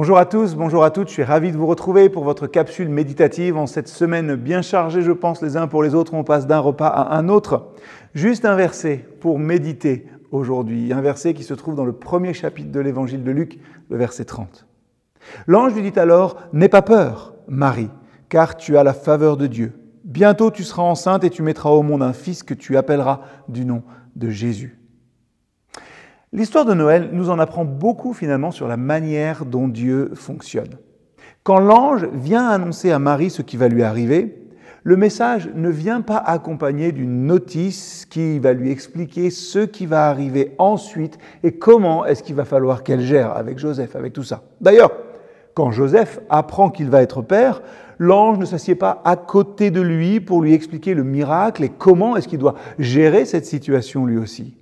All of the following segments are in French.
Bonjour à tous, bonjour à toutes, je suis ravi de vous retrouver pour votre capsule méditative en cette semaine bien chargée, je pense, les uns pour les autres, on passe d'un repas à un autre. Juste un verset pour méditer aujourd'hui, un verset qui se trouve dans le premier chapitre de l'évangile de Luc, le verset 30. L'ange lui dit alors, N'aie pas peur, Marie, car tu as la faveur de Dieu. Bientôt tu seras enceinte et tu mettras au monde un fils que tu appelleras du nom de Jésus. L'histoire de Noël nous en apprend beaucoup finalement sur la manière dont Dieu fonctionne. Quand l'ange vient annoncer à Marie ce qui va lui arriver, le message ne vient pas accompagné d'une notice qui va lui expliquer ce qui va arriver ensuite et comment est-ce qu'il va falloir qu'elle gère avec Joseph, avec tout ça. D'ailleurs, quand Joseph apprend qu'il va être père, l'ange ne s'assied pas à côté de lui pour lui expliquer le miracle et comment est-ce qu'il doit gérer cette situation lui aussi.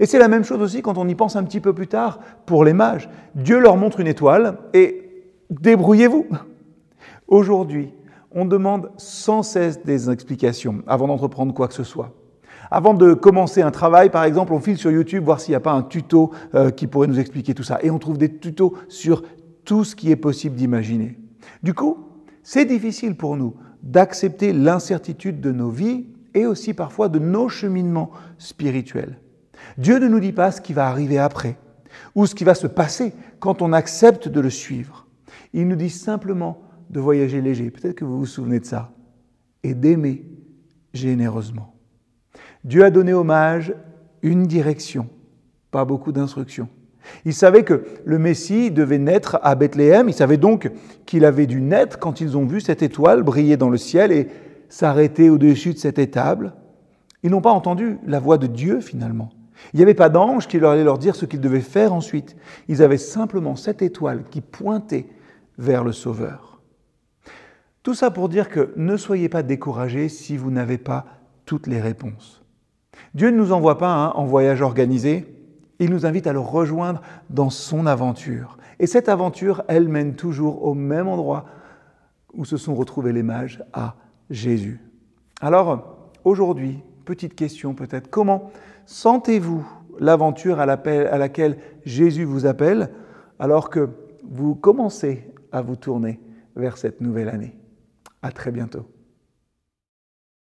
Et c'est la même chose aussi quand on y pense un petit peu plus tard pour les mages. Dieu leur montre une étoile et débrouillez-vous. Aujourd'hui, on demande sans cesse des explications avant d'entreprendre quoi que ce soit. Avant de commencer un travail, par exemple, on file sur YouTube voir s'il n'y a pas un tuto euh, qui pourrait nous expliquer tout ça. Et on trouve des tutos sur tout ce qui est possible d'imaginer. Du coup, c'est difficile pour nous d'accepter l'incertitude de nos vies et aussi parfois de nos cheminements spirituels. Dieu ne nous dit pas ce qui va arriver après ou ce qui va se passer quand on accepte de le suivre. Il nous dit simplement de voyager léger, peut-être que vous vous souvenez de ça, et d'aimer généreusement. Dieu a donné hommage une direction, pas beaucoup d'instructions. Il savait que le Messie devait naître à Bethléem, il savait donc qu'il avait dû naître quand ils ont vu cette étoile briller dans le ciel et s'arrêter au-dessus de cette étable. Ils n'ont pas entendu la voix de Dieu finalement. Il n'y avait pas d'ange qui leur allait leur dire ce qu'ils devaient faire ensuite. Ils avaient simplement cette étoile qui pointait vers le Sauveur. Tout ça pour dire que ne soyez pas découragés si vous n'avez pas toutes les réponses. Dieu ne nous envoie pas hein, en voyage organisé, il nous invite à le rejoindre dans son aventure. Et cette aventure, elle mène toujours au même endroit où se sont retrouvés les mages, à Jésus. Alors, aujourd'hui, petite question peut-être, comment Sentez-vous l'aventure à, laquelle Jésus vous appelle alors que vous commencez à vous tourner vers cette nouvelle année? À très bientôt.